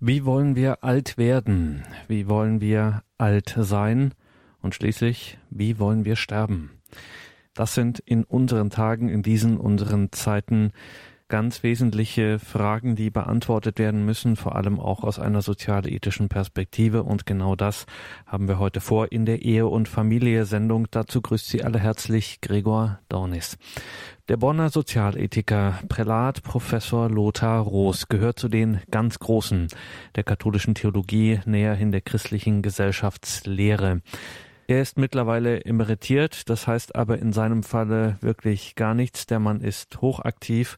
Wie wollen wir alt werden? Wie wollen wir alt sein? Und schließlich, wie wollen wir sterben? Das sind in unseren Tagen, in diesen unseren Zeiten ganz wesentliche Fragen, die beantwortet werden müssen, vor allem auch aus einer sozialethischen Perspektive. Und genau das haben wir heute vor in der Ehe- und Familie-Sendung. Dazu grüßt Sie alle herzlich Gregor Dornis. Der Bonner Sozialethiker Prälat Professor Lothar Roos gehört zu den ganz Großen der katholischen Theologie, näherhin der christlichen Gesellschaftslehre. Er ist mittlerweile emeritiert, das heißt aber in seinem Falle wirklich gar nichts. Der Mann ist hochaktiv,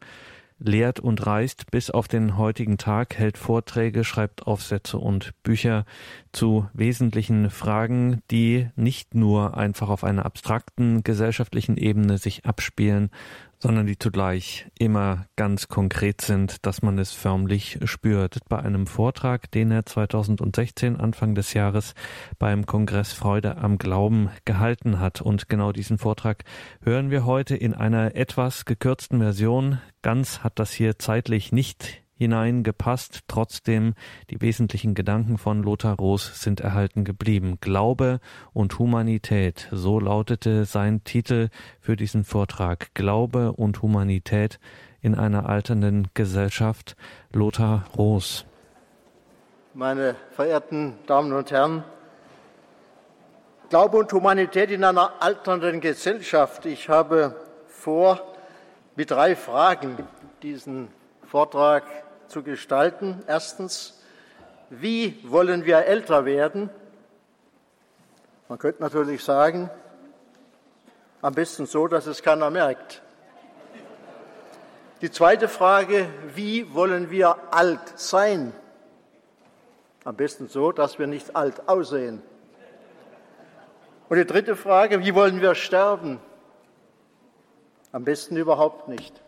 lehrt und reist bis auf den heutigen Tag, hält Vorträge, schreibt Aufsätze und Bücher zu wesentlichen Fragen, die nicht nur einfach auf einer abstrakten gesellschaftlichen Ebene sich abspielen, sondern die zugleich immer ganz konkret sind, dass man es förmlich spürt. Bei einem Vortrag, den er 2016 Anfang des Jahres beim Kongress Freude am Glauben gehalten hat. Und genau diesen Vortrag hören wir heute in einer etwas gekürzten Version. Ganz hat das hier zeitlich nicht hineingepasst. Trotzdem, die wesentlichen Gedanken von Lothar Roos sind erhalten geblieben. Glaube und Humanität, so lautete sein Titel für diesen Vortrag. Glaube und Humanität in einer alternden Gesellschaft. Lothar Roos. Meine verehrten Damen und Herren, Glaube und Humanität in einer alternden Gesellschaft. Ich habe vor, mit drei Fragen diesen Vortrag zu gestalten. Erstens, wie wollen wir älter werden? Man könnte natürlich sagen, am besten so, dass es keiner merkt. Die zweite Frage, wie wollen wir alt sein? Am besten so, dass wir nicht alt aussehen. Und die dritte Frage, wie wollen wir sterben? Am besten überhaupt nicht.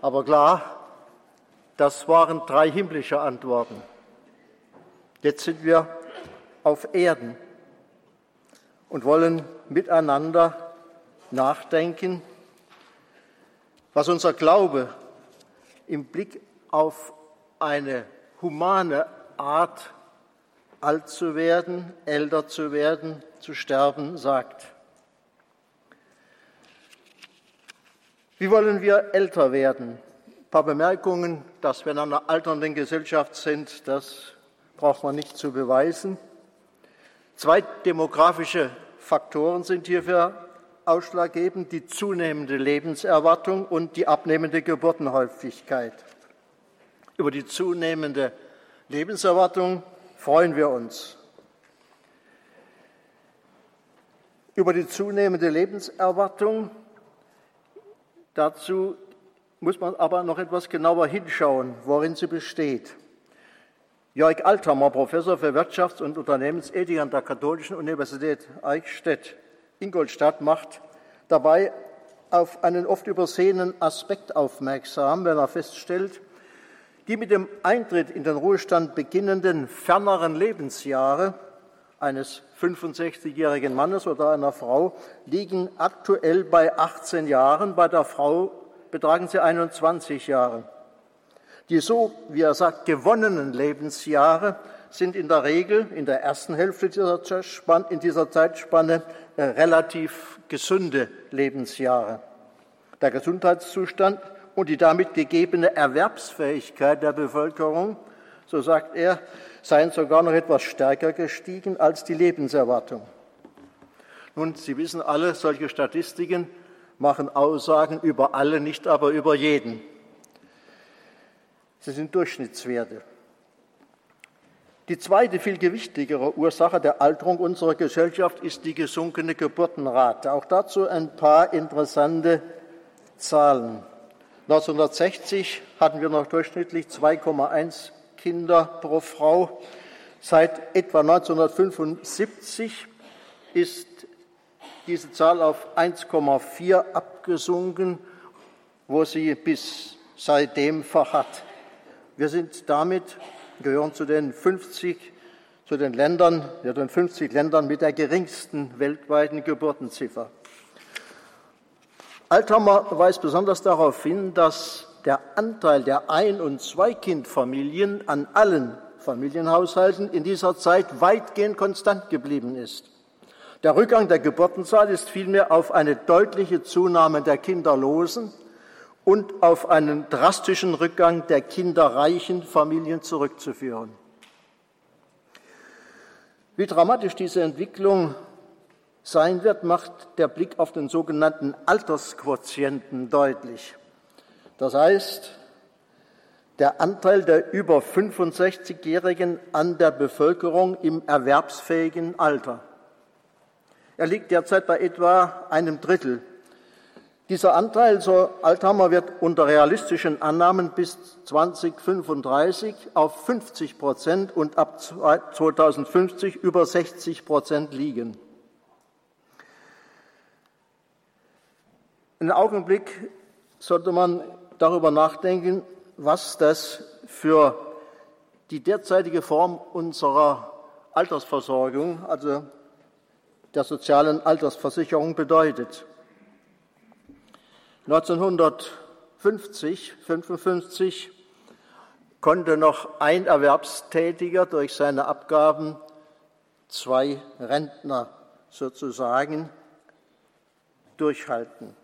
Aber klar, das waren drei himmlische Antworten. Jetzt sind wir auf Erden und wollen miteinander nachdenken, was unser Glaube im Blick auf eine humane Art, alt zu werden, älter zu werden, zu sterben, sagt. Wie wollen wir älter werden? Ein paar Bemerkungen, dass wir in einer alternden Gesellschaft sind, das braucht man nicht zu beweisen. Zwei demografische Faktoren sind hierfür ausschlaggebend, die zunehmende Lebenserwartung und die abnehmende Geburtenhäufigkeit. Über die zunehmende Lebenserwartung freuen wir uns. Über die zunehmende Lebenserwartung dazu muss man aber noch etwas genauer hinschauen, worin sie besteht. Jörg Althammer, Professor für Wirtschafts- und Unternehmensethik an der Katholischen Universität Eichstätt, Ingolstadt, macht dabei auf einen oft übersehenen Aspekt aufmerksam, wenn er feststellt, die mit dem Eintritt in den Ruhestand beginnenden ferneren Lebensjahre eines 65-jährigen Mannes oder einer Frau liegen aktuell bei 18 Jahren, bei der Frau betragen sie 21 Jahre. Die so, wie er sagt, gewonnenen Lebensjahre sind in der Regel in der ersten Hälfte dieser, in dieser Zeitspanne äh, relativ gesunde Lebensjahre. Der Gesundheitszustand und die damit gegebene Erwerbsfähigkeit der Bevölkerung, so sagt er, seien sogar noch etwas stärker gestiegen als die Lebenserwartung. Nun, Sie wissen alle, solche Statistiken machen Aussagen über alle, nicht aber über jeden. Sie sind Durchschnittswerte. Die zweite, viel gewichtigere Ursache der Alterung unserer Gesellschaft ist die gesunkene Geburtenrate. Auch dazu ein paar interessante Zahlen. 1960 hatten wir noch durchschnittlich 2,1 Kinder pro Frau. Seit etwa 1975 ist diese Zahl auf 1,4 abgesunken, wo sie bis seitdem verharrt. Wir sind damit, gehören zu den 50, zu den Ländern, ja, den 50 Ländern mit der geringsten weltweiten Geburtenziffer. Althammer weist besonders darauf hin, dass der Anteil der Ein- und Zweikindfamilien an allen Familienhaushalten in dieser Zeit weitgehend konstant geblieben ist. Der Rückgang der Geburtenzahl ist vielmehr auf eine deutliche Zunahme der Kinderlosen und auf einen drastischen Rückgang der kinderreichen Familien zurückzuführen. Wie dramatisch diese Entwicklung sein wird, macht der Blick auf den sogenannten Altersquotienten deutlich. Das heißt, der Anteil der über 65-Jährigen an der Bevölkerung im erwerbsfähigen Alter. Er liegt derzeit bei etwa einem Drittel. Dieser Anteil, so Althammer, wird unter realistischen Annahmen bis 2035 auf 50 Prozent und ab 2050 über 60 Prozent liegen. Einen Augenblick sollte man darüber nachdenken, was das für die derzeitige Form unserer Altersversorgung, also der sozialen Altersversicherung bedeutet. 1950, 55 konnte noch ein Erwerbstätiger durch seine Abgaben zwei Rentner sozusagen durchhalten.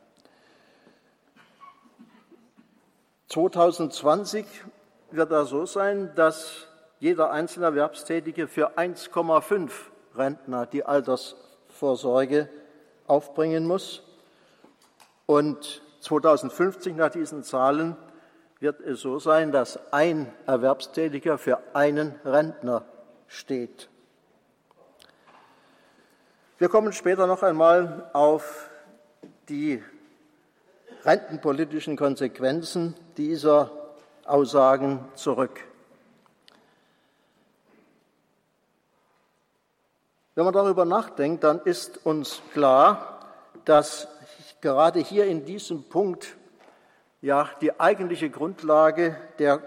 2020 wird er so sein, dass jeder einzelne Erwerbstätige für 1,5 Rentner die Altersvorsorge aufbringen muss. Und 2050 nach diesen Zahlen wird es so sein, dass ein Erwerbstätiger für einen Rentner steht. Wir kommen später noch einmal auf die rentenpolitischen Konsequenzen dieser Aussagen zurück. Wenn man darüber nachdenkt, dann ist uns klar, dass gerade hier in diesem Punkt ja die eigentliche Grundlage der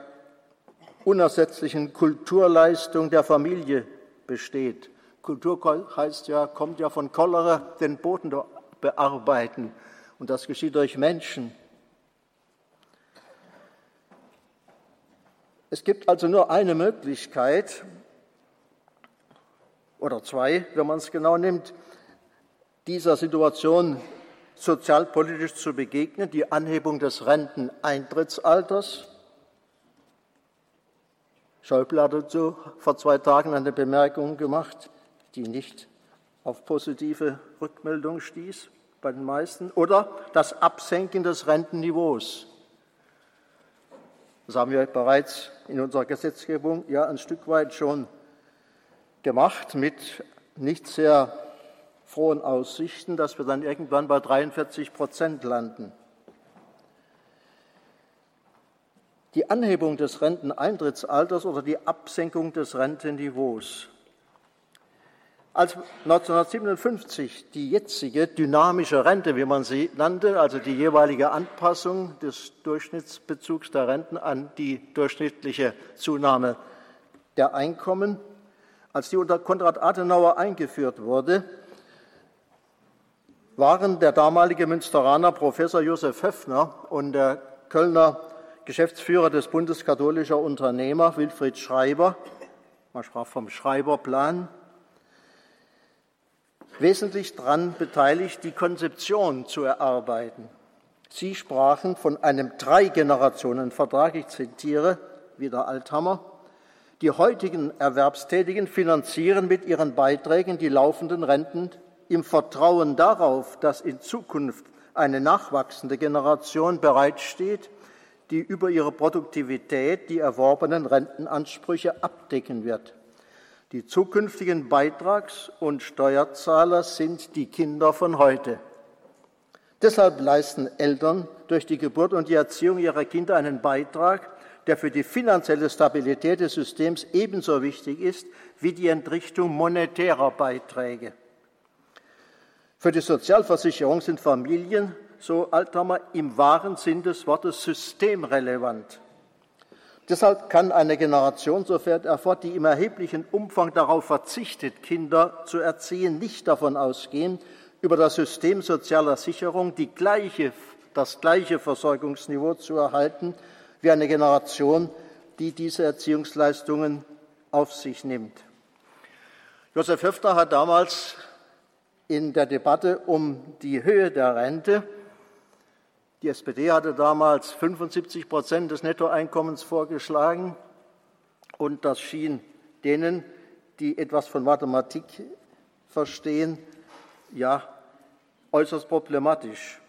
unersetzlichen Kulturleistung der Familie besteht. Kultur heißt ja, kommt ja von Cholera, den Boden bearbeiten. Und das geschieht durch Menschen. Es gibt also nur eine Möglichkeit, oder zwei, wenn man es genau nimmt, dieser Situation sozialpolitisch zu begegnen, die Anhebung des Renteneintrittsalters. Schäuble hat dazu vor zwei Tagen eine Bemerkung gemacht, die nicht auf positive Rückmeldung stieß bei den meisten, oder das Absenken des Rentenniveaus. Das haben wir bereits in unserer Gesetzgebung ja ein Stück weit schon gemacht mit nicht sehr frohen Aussichten, dass wir dann irgendwann bei 43 Prozent landen. Die Anhebung des Renteneintrittsalters oder die Absenkung des Rentenniveaus als 1957 die jetzige dynamische Rente, wie man sie nannte, also die jeweilige Anpassung des Durchschnittsbezugs der Renten an die durchschnittliche Zunahme der Einkommen, als die unter Konrad Adenauer eingeführt wurde, waren der damalige Münsteraner Professor Josef Höffner und der Kölner Geschäftsführer des Bundes katholischer Unternehmer Wilfried Schreiber, man sprach vom Schreiberplan, wesentlich daran beteiligt, die Konzeption zu erarbeiten. Sie sprachen von einem Drei-Generationen-Vertrag, ich zitiere wieder Althammer. Die heutigen Erwerbstätigen finanzieren mit ihren Beiträgen die laufenden Renten im Vertrauen darauf, dass in Zukunft eine nachwachsende Generation bereitsteht, die über ihre Produktivität die erworbenen Rentenansprüche abdecken wird. Die zukünftigen Beitrags- und Steuerzahler sind die Kinder von heute. Deshalb leisten Eltern durch die Geburt und die Erziehung ihrer Kinder einen Beitrag, der für die finanzielle Stabilität des Systems ebenso wichtig ist wie die Entrichtung monetärer Beiträge. Für die Sozialversicherung sind Familien, so Althammer, im wahren Sinn des Wortes systemrelevant. Deshalb kann eine Generation, so fährt er fort, die im erheblichen Umfang darauf verzichtet, Kinder zu erziehen, nicht davon ausgehen, über das System sozialer Sicherung die gleiche das gleiche Versorgungsniveau zu erhalten wie eine Generation, die diese Erziehungsleistungen auf sich nimmt. Josef Höfner hat damals in der Debatte um die Höhe der Rente, die SPD hatte damals 75 Prozent des Nettoeinkommens vorgeschlagen und das schien denen, die etwas von Mathematik verstehen, ja, äußerst problematisch.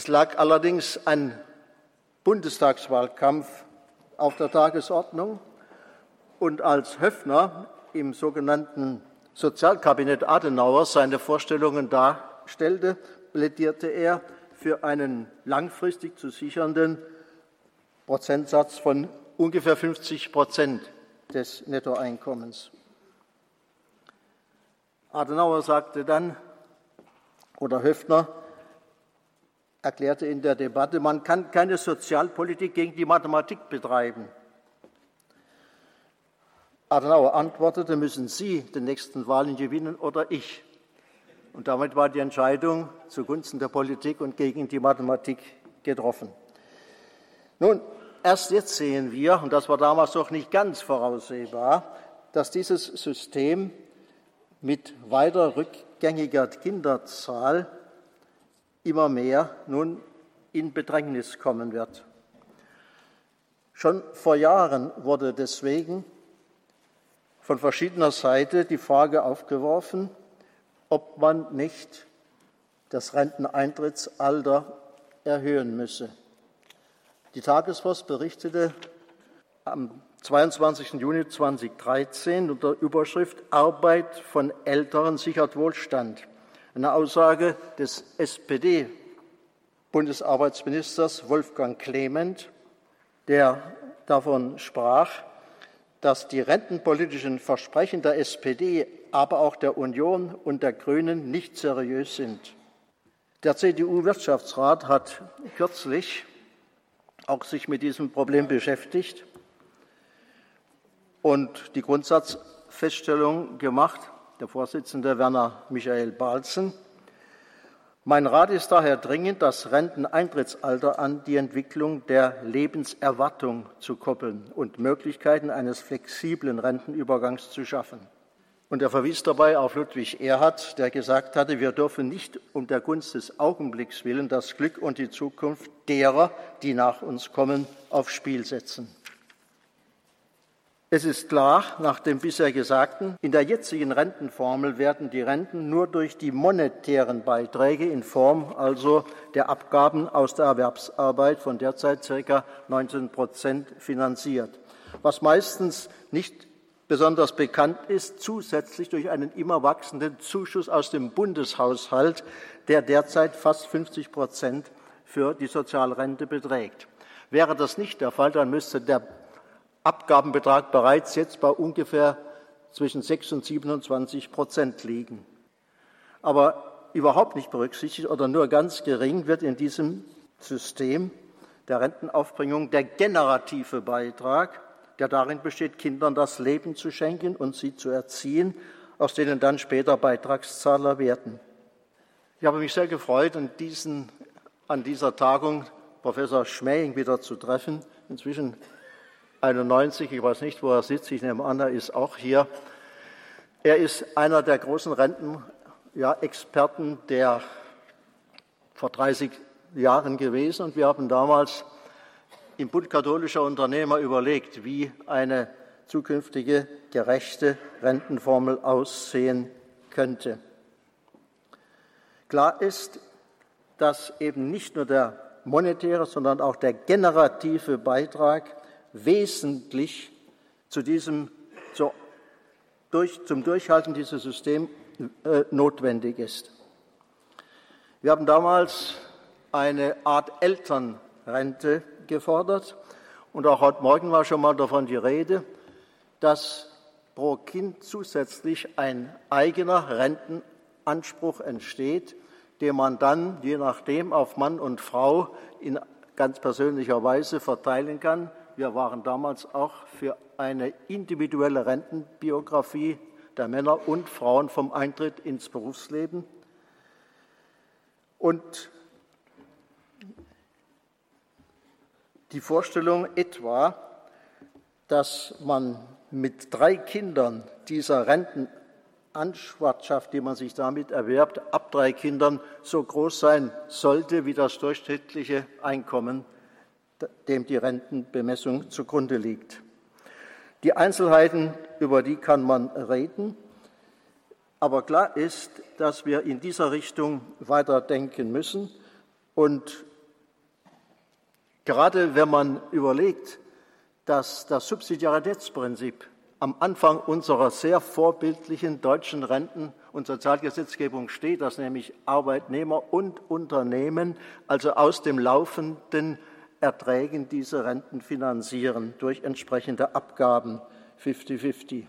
Es lag allerdings ein Bundestagswahlkampf auf der Tagesordnung und als Höffner im sogenannten Sozialkabinett Adenauer seine Vorstellungen darstellte, plädierte er für einen langfristig zu sichernden Prozentsatz von ungefähr 50 Prozent des Nettoeinkommens. Adenauer sagte dann, oder Höfner erklärte in der Debatte, man kann keine Sozialpolitik gegen die Mathematik betreiben. Adenauer antwortete, müssen Sie den nächsten Wahlen gewinnen oder ich? Und damit war die Entscheidung zugunsten der Politik und gegen die Mathematik getroffen. Nun, erst jetzt sehen wir, und das war damals doch nicht ganz voraussehbar, dass dieses System mit weiter rückgängiger Kinderzahl immer mehr nun in Bedrängnis kommen wird. Schon vor Jahren wurde deswegen von verschiedener Seite die Frage aufgeworfen, ob man nicht das Renteneintrittsalter erhöhen müsse. Die Tagespost berichtete am 22. Juni 2013 unter Überschrift Arbeit von Älteren sichert Wohlstand. Eine Aussage des SPD-Bundesarbeitsministers Wolfgang Clement, der davon sprach, dass die rentenpolitischen Versprechen der SPD, aber auch der Union und der Grünen nicht seriös sind. Der CDU-Wirtschaftsrat hat kürzlich auch sich mit diesem Problem beschäftigt und die Grundsatzfeststellung gemacht, der Vorsitzende Werner Michael Balzen. Mein Rat ist daher dringend, das Renteneintrittsalter an die Entwicklung der Lebenserwartung zu koppeln und Möglichkeiten eines flexiblen Rentenübergangs zu schaffen. Und er verwies dabei auf Ludwig Erhard, der gesagt hatte, wir dürfen nicht um der Gunst des Augenblicks willen das Glück und die Zukunft derer, die nach uns kommen, aufs Spiel setzen. Es ist klar, nach dem bisher Gesagten, in der jetzigen Rentenformel werden die Renten nur durch die monetären Beiträge in Form also der Abgaben aus der Erwerbsarbeit von derzeit ca. 19 Prozent finanziert, was meistens nicht besonders bekannt ist, zusätzlich durch einen immer wachsenden Zuschuss aus dem Bundeshaushalt, der derzeit fast 50 Prozent für die Sozialrente beträgt. Wäre das nicht der Fall, dann müsste der Abgabenbetrag bereits jetzt bei ungefähr zwischen 6 und 27 Prozent liegen. Aber überhaupt nicht berücksichtigt oder nur ganz gering wird in diesem System der Rentenaufbringung der generative Beitrag, der darin besteht, Kindern das Leben zu schenken und sie zu erziehen, aus denen dann später Beitragszahler werden. Ich habe mich sehr gefreut, an, diesen, an dieser Tagung Professor Schmähing wieder zu treffen. Inzwischen 91, ich weiß nicht, wo er sitzt, ich nehme an, er ist auch hier. Er ist einer der großen Rentenexperten ja, der vor 30 Jahren gewesen und wir haben damals im Bund katholischer Unternehmer überlegt, wie eine zukünftige gerechte Rentenformel aussehen könnte. Klar ist, dass eben nicht nur der monetäre, sondern auch der generative Beitrag wesentlich zu diesem, zu, durch, zum Durchhalten dieses Systems äh, notwendig ist. Wir haben damals eine Art Elternrente gefordert und auch heute Morgen war schon mal davon die Rede, dass pro Kind zusätzlich ein eigener Rentenanspruch entsteht, den man dann je nachdem auf Mann und Frau in ganz persönlicher Weise verteilen kann wir waren damals auch für eine individuelle Rentenbiografie der Männer und Frauen vom Eintritt ins Berufsleben. Und die Vorstellung etwa, dass man mit drei Kindern dieser Rentenanschwartschaft, die man sich damit erwerbt, ab drei Kindern so groß sein sollte wie das durchschnittliche Einkommen, dem die Rentenbemessung zugrunde liegt. Die Einzelheiten, über die kann man reden, aber klar ist, dass wir in dieser Richtung weiterdenken müssen und Gerade wenn man überlegt, dass das Subsidiaritätsprinzip am Anfang unserer sehr vorbildlichen deutschen Renten- und Sozialgesetzgebung steht, dass nämlich Arbeitnehmer und Unternehmen also aus dem laufenden Erträgen diese Renten finanzieren durch entsprechende Abgaben 50-50.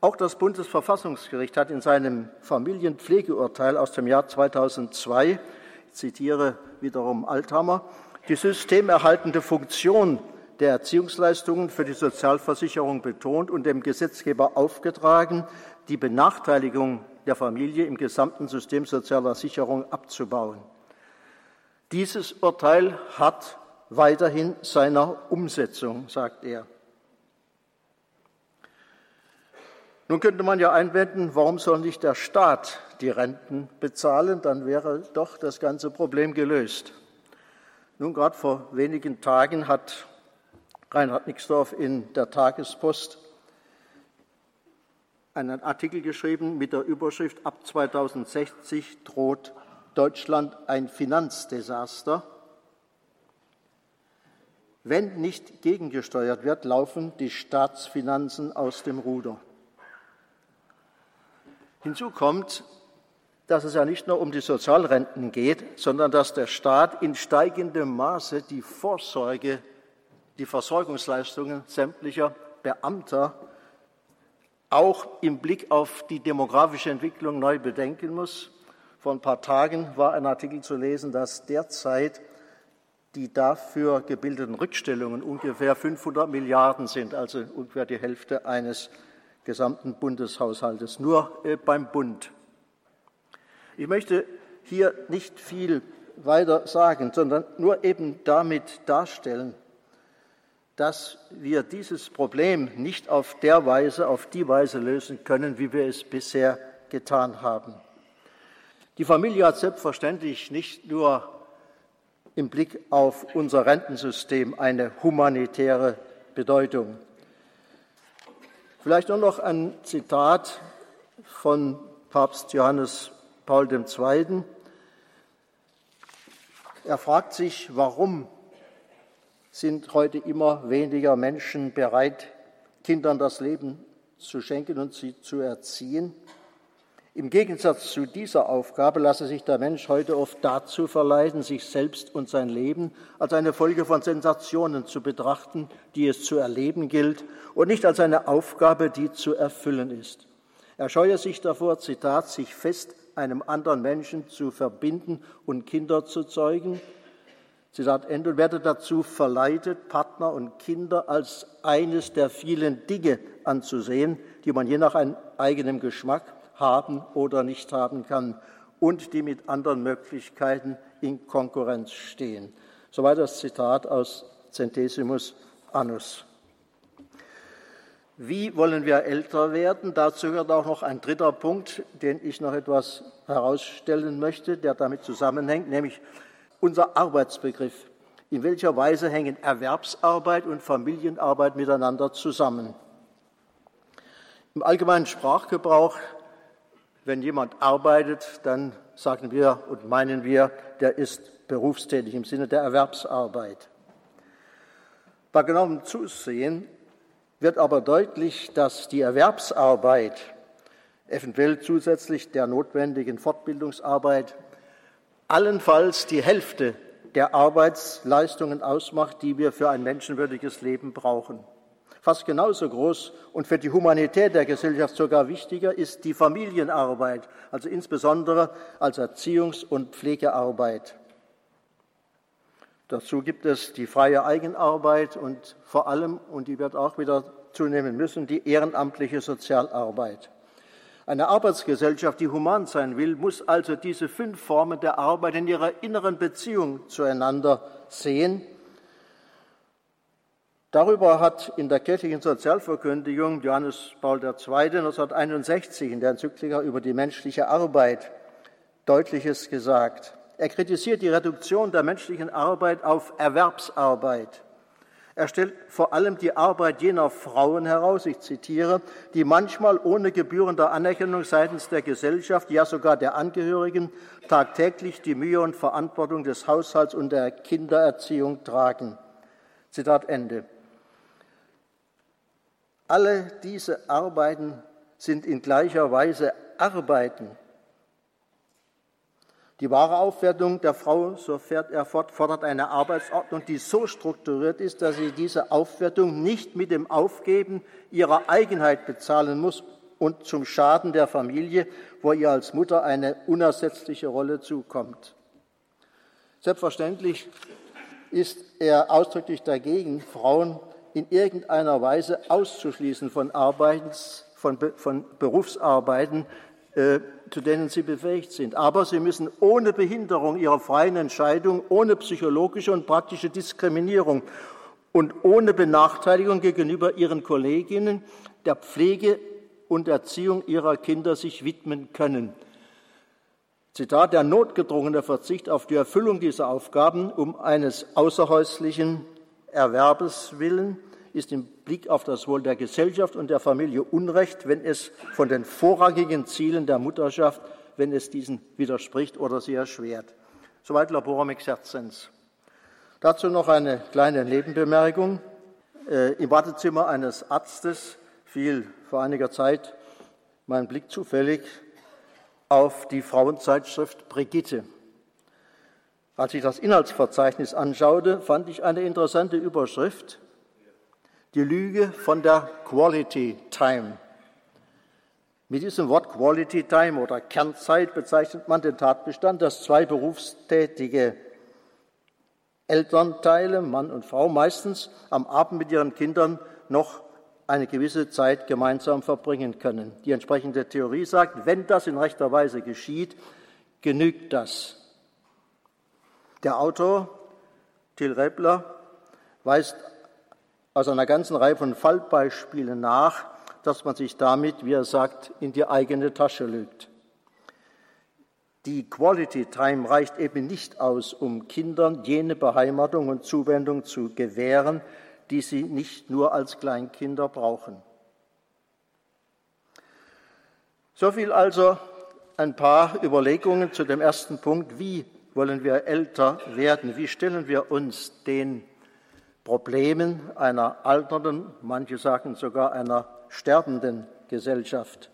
Auch das Bundesverfassungsgericht hat in seinem Familienpflegeurteil aus dem Jahr 2002, ich zitiere wiederum Althammer, die systemerhaltende Funktion der Erziehungsleistungen für die Sozialversicherung betont und dem Gesetzgeber aufgetragen, die Benachteiligung der Familie im gesamten System sozialer Sicherung abzubauen. Dieses Urteil hat weiterhin seiner Umsetzung, sagt er. Nun könnte man ja einwenden, warum soll nicht der Staat die Renten bezahlen? Dann wäre doch das ganze Problem gelöst. Nun, gerade vor wenigen Tagen hat Reinhard Nixdorf in der Tagespost einen Artikel geschrieben mit der Überschrift Ab 2060 droht Deutschland ein Finanzdesaster. Wenn nicht gegengesteuert wird, laufen die Staatsfinanzen aus dem Ruder. Hinzu kommt, dass es ja nicht nur um die Sozialrenten geht, sondern dass der Staat in steigendem Maße die Vorsorge, die Versorgungsleistungen sämtlicher Beamter auch im Blick auf die demografische Entwicklung neu bedenken muss. Vor ein paar Tagen war ein Artikel zu lesen, dass derzeit die dafür gebildeten Rückstellungen ungefähr 500 Milliarden sind, also ungefähr die Hälfte eines gesamten Bundeshaushaltes, nur äh, beim Bund. Ich möchte hier nicht viel weiter sagen, sondern nur eben damit darstellen, dass wir dieses Problem nicht auf der Weise, auf die Weise lösen können, wie wir es bisher getan haben. Die Familie hat selbstverständlich nicht nur im Blick auf unser Rentensystem eine humanitäre Bedeutung. Vielleicht nur noch ein Zitat von Papst Johannes Paul II. Er fragt sich, warum sind heute immer weniger Menschen bereit, Kindern das Leben zu schenken und sie zu erziehen. Im Gegensatz zu dieser Aufgabe lasse sich der Mensch heute oft dazu verleiten, sich selbst und sein Leben als eine Folge von Sensationen zu betrachten, die es zu erleben gilt, und nicht als eine Aufgabe, die zu erfüllen ist. Er scheue sich davor, Zitat, sich fest einem anderen Menschen zu verbinden und Kinder zu zeugen. Zitat Ende, werde dazu verleitet, Partner und Kinder als eines der vielen Dinge anzusehen, die man je nach eigenem Geschmack haben oder nicht haben kann und die mit anderen Möglichkeiten in Konkurrenz stehen. Soweit das Zitat aus Centesimus Annus. Wie wollen wir älter werden? Dazu gehört auch noch ein dritter Punkt, den ich noch etwas herausstellen möchte, der damit zusammenhängt, nämlich unser Arbeitsbegriff. In welcher Weise hängen Erwerbsarbeit und Familienarbeit miteinander zusammen? Im allgemeinen Sprachgebrauch, wenn jemand arbeitet, dann sagen wir und meinen wir, der ist berufstätig im Sinne der Erwerbsarbeit. Bei genauem Zusehen wird aber deutlich, dass die Erwerbsarbeit, eventuell zusätzlich der notwendigen Fortbildungsarbeit, allenfalls die Hälfte der Arbeitsleistungen ausmacht, die wir für ein menschenwürdiges Leben brauchen. Fast genauso groß und für die Humanität der Gesellschaft sogar wichtiger ist die Familienarbeit, also insbesondere als Erziehungs- und Pflegearbeit. Dazu gibt es die freie Eigenarbeit und vor allem, und die wird auch wieder zunehmen müssen, die ehrenamtliche Sozialarbeit. Eine Arbeitsgesellschaft, die human sein will, muss also diese fünf Formen der Arbeit in ihrer inneren Beziehung zueinander sehen. Darüber hat in der kirchlichen Sozialverkündigung Johannes Paul II. 1961 in der Enzyklika über die menschliche Arbeit Deutliches gesagt. Er kritisiert die Reduktion der menschlichen Arbeit auf Erwerbsarbeit. Er stellt vor allem die Arbeit jener Frauen heraus, ich zitiere, die manchmal ohne gebührende Anerkennung seitens der Gesellschaft, ja sogar der Angehörigen, tagtäglich die Mühe und Verantwortung des Haushalts und der Kindererziehung tragen. Zitat Ende. Alle diese Arbeiten sind in gleicher Weise Arbeiten, die wahre Aufwertung der Frau, so fährt er fort, fordert eine Arbeitsordnung, die so strukturiert ist, dass sie diese Aufwertung nicht mit dem Aufgeben ihrer Eigenheit bezahlen muss und zum Schaden der Familie, wo ihr als Mutter eine unersetzliche Rolle zukommt. Selbstverständlich ist er ausdrücklich dagegen, Frauen in irgendeiner Weise auszuschließen von, Arbeits, von, von Berufsarbeiten, äh, zu denen sie befähigt sind. Aber sie müssen ohne Behinderung ihrer freien Entscheidung, ohne psychologische und praktische Diskriminierung und ohne Benachteiligung gegenüber ihren Kolleginnen der Pflege und Erziehung ihrer Kinder sich widmen können. Zitat, der notgedrungene Verzicht auf die Erfüllung dieser Aufgaben um eines außerhäuslichen Erwerbes willen ist im Blick auf das Wohl der Gesellschaft und der Familie Unrecht, wenn es von den vorrangigen Zielen der Mutterschaft, wenn es diesen widerspricht oder sie erschwert. Soweit Laborum exerzens. Dazu noch eine kleine Nebenbemerkung. Äh, Im Wartezimmer eines Arztes fiel vor einiger Zeit mein Blick zufällig auf die Frauenzeitschrift Brigitte. Als ich das Inhaltsverzeichnis anschaute, fand ich eine interessante Überschrift die Lüge von der Quality Time. Mit diesem Wort Quality Time oder Kernzeit bezeichnet man den Tatbestand, dass zwei berufstätige Elternteile, Mann und Frau, meistens am Abend mit ihren Kindern noch eine gewisse Zeit gemeinsam verbringen können. Die entsprechende Theorie sagt, wenn das in rechter Weise geschieht, genügt das. Der Autor Till Rebler weist aus einer ganzen Reihe von Fallbeispielen nach, dass man sich damit, wie er sagt, in die eigene Tasche lügt. Die Quality Time reicht eben nicht aus, um Kindern jene Beheimatung und Zuwendung zu gewähren, die sie nicht nur als Kleinkinder brauchen. So viel also ein paar Überlegungen zu dem ersten Punkt. Wie wollen wir älter werden? Wie stellen wir uns den Problemen einer alternden, manche sagen sogar einer sterbenden Gesellschaft.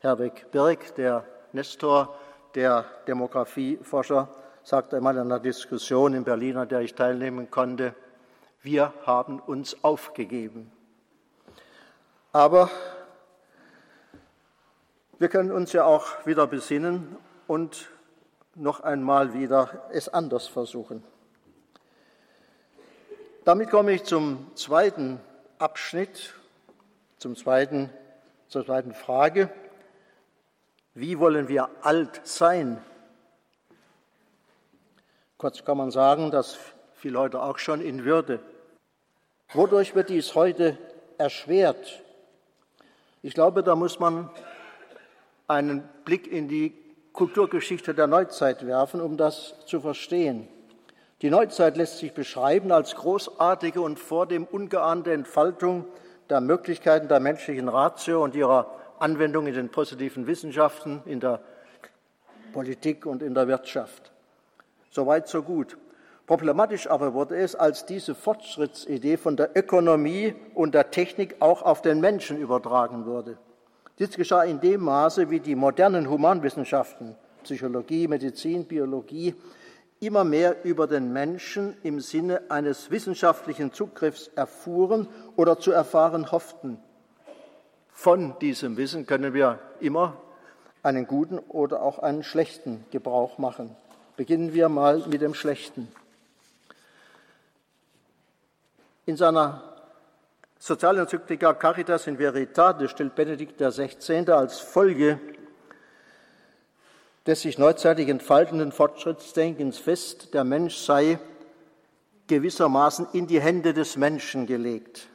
Herwig Birk, der Nestor der Demografieforscher, sagte einmal in einer Diskussion in Berlin, an der ich teilnehmen konnte, wir haben uns aufgegeben. Aber wir können uns ja auch wieder besinnen und noch einmal wieder es anders versuchen. Damit komme ich zum zweiten Abschnitt, zum zweiten, zur zweiten Frage. Wie wollen wir alt sein? Kurz kann man sagen, das fiel heute auch schon in Würde. Wodurch wird dies heute erschwert? Ich glaube, da muss man einen Blick in die Kulturgeschichte der Neuzeit werfen, um das zu verstehen. Die Neuzeit lässt sich beschreiben als großartige und vor dem ungeahnte Entfaltung der Möglichkeiten der menschlichen Ratio und ihrer Anwendung in den positiven Wissenschaften, in der Politik und in der Wirtschaft. Soweit, so gut. Problematisch aber wurde es, als diese Fortschrittsidee von der Ökonomie und der Technik auch auf den Menschen übertragen wurde. Dies geschah in dem Maße, wie die modernen Humanwissenschaften, Psychologie, Medizin, Biologie, immer mehr über den Menschen im Sinne eines wissenschaftlichen Zugriffs erfuhren oder zu erfahren hofften. Von diesem Wissen können wir immer einen guten oder auch einen schlechten Gebrauch machen. Beginnen wir mal mit dem schlechten. In seiner Sozialenzyklika Caritas in Veritate stellt Benedikt XVI. als Folge des sich neuzeitlich entfaltenden Fortschrittsdenkens fest, der Mensch sei gewissermaßen in die Hände des Menschen gelegt.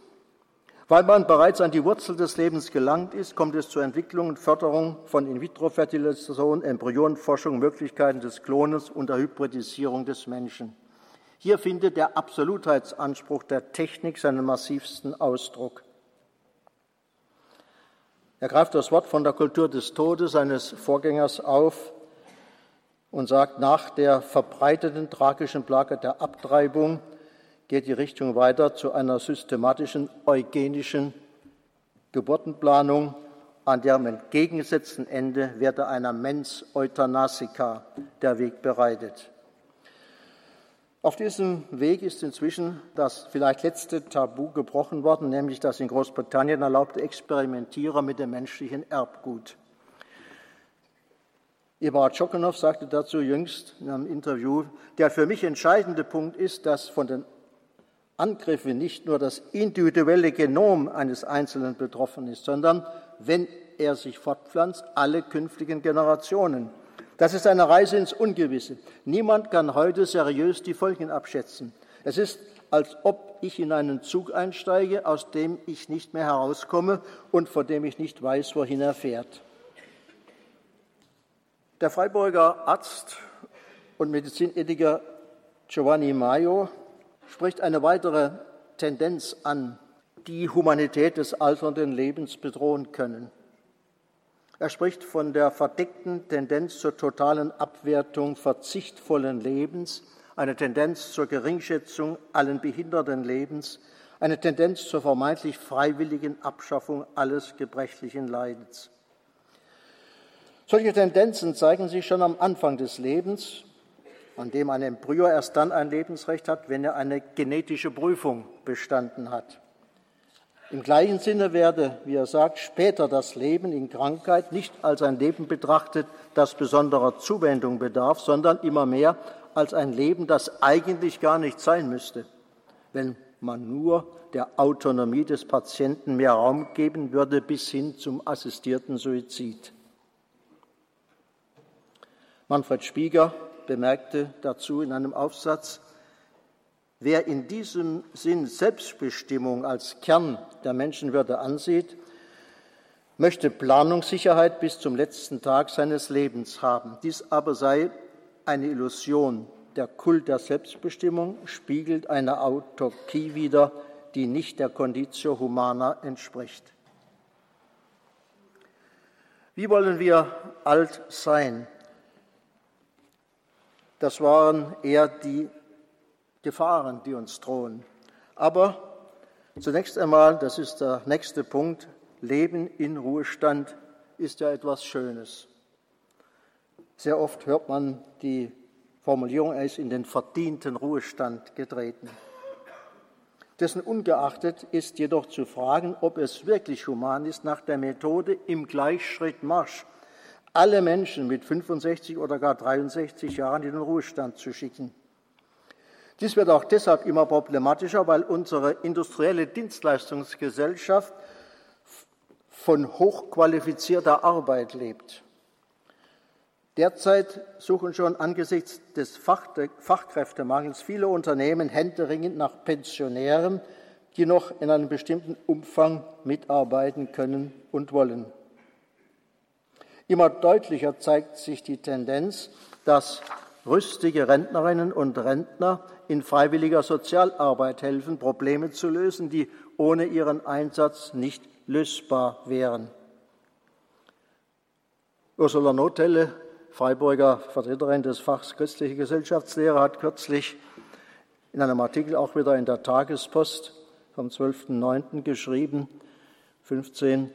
Weil man bereits an die Wurzel des Lebens gelangt ist, kommt es zur Entwicklung und Förderung von In-vitro-Fertilisation, Embryonenforschung, Möglichkeiten des Klones und der Hybridisierung des Menschen. Hier findet der Absolutheitsanspruch der Technik seinen massivsten Ausdruck. Er greift das Wort von der Kultur des Todes seines Vorgängers auf und sagt, nach der verbreiteten tragischen Plage der Abtreibung geht die Richtung weiter zu einer systematischen eugenischen Geburtenplanung, an deren entgegengesetzten Ende werde einer Mens Euthanasica der Weg bereitet. Auf diesem Weg ist inzwischen das vielleicht letzte Tabu gebrochen worden, nämlich das in Großbritannien erlaubte Experimentieren mit dem menschlichen Erbgut. Eberhard Schockenow sagte dazu jüngst in einem Interview, der für mich entscheidende Punkt ist, dass von den Angriffen nicht nur das individuelle Genom eines Einzelnen betroffen ist, sondern, wenn er sich fortpflanzt, alle künftigen Generationen. Das ist eine Reise ins Ungewisse. Niemand kann heute seriös die Folgen abschätzen. Es ist, als ob ich in einen Zug einsteige, aus dem ich nicht mehr herauskomme und von dem ich nicht weiß, wohin er fährt. Der Freiburger Arzt und Medizinethiker Giovanni Maio spricht eine weitere Tendenz an, die Humanität des alternden Lebens bedrohen können. Er spricht von der verdeckten Tendenz zur totalen Abwertung verzichtvollen Lebens, eine Tendenz zur Geringschätzung allen behinderten Lebens, eine Tendenz zur vermeintlich freiwilligen Abschaffung alles gebrechlichen Leidens. Solche Tendenzen zeigen sich schon am Anfang des Lebens, an dem ein Embryo erst dann ein Lebensrecht hat, wenn er eine genetische Prüfung bestanden hat. Im gleichen Sinne werde, wie er sagt, später das Leben in Krankheit nicht als ein Leben betrachtet, das besonderer Zuwendung bedarf, sondern immer mehr als ein Leben, das eigentlich gar nicht sein müsste, wenn man nur der Autonomie des Patienten mehr Raum geben würde bis hin zum assistierten Suizid. Manfred Spieger bemerkte dazu in einem Aufsatz, wer in diesem Sinn Selbstbestimmung als Kern der Menschenwürde ansieht, möchte Planungssicherheit bis zum letzten Tag seines Lebens haben. Dies aber sei eine Illusion. Der Kult der Selbstbestimmung spiegelt eine Autarkie wider, die nicht der Conditio Humana entspricht. Wie wollen wir alt sein? Das waren eher die Gefahren, die uns drohen. Aber zunächst einmal, das ist der nächste Punkt, Leben in Ruhestand ist ja etwas Schönes. Sehr oft hört man die Formulierung, er ist in den verdienten Ruhestand getreten. Dessen ungeachtet ist jedoch zu fragen, ob es wirklich human ist, nach der Methode im Gleichschritt Marsch alle Menschen mit 65 oder gar 63 Jahren in den Ruhestand zu schicken. Dies wird auch deshalb immer problematischer, weil unsere industrielle Dienstleistungsgesellschaft von hochqualifizierter Arbeit lebt. Derzeit suchen schon angesichts des Fachkräftemangels viele Unternehmen händeringend nach Pensionären, die noch in einem bestimmten Umfang mitarbeiten können und wollen. Immer deutlicher zeigt sich die Tendenz, dass rüstige Rentnerinnen und Rentner in freiwilliger Sozialarbeit helfen, Probleme zu lösen, die ohne ihren Einsatz nicht lösbar wären. Ursula Notelle, Freiburger Vertreterin des Fachs Christliche Gesellschaftslehre, hat kürzlich in einem Artikel auch wieder in der Tagespost vom 12.09. geschrieben, 15,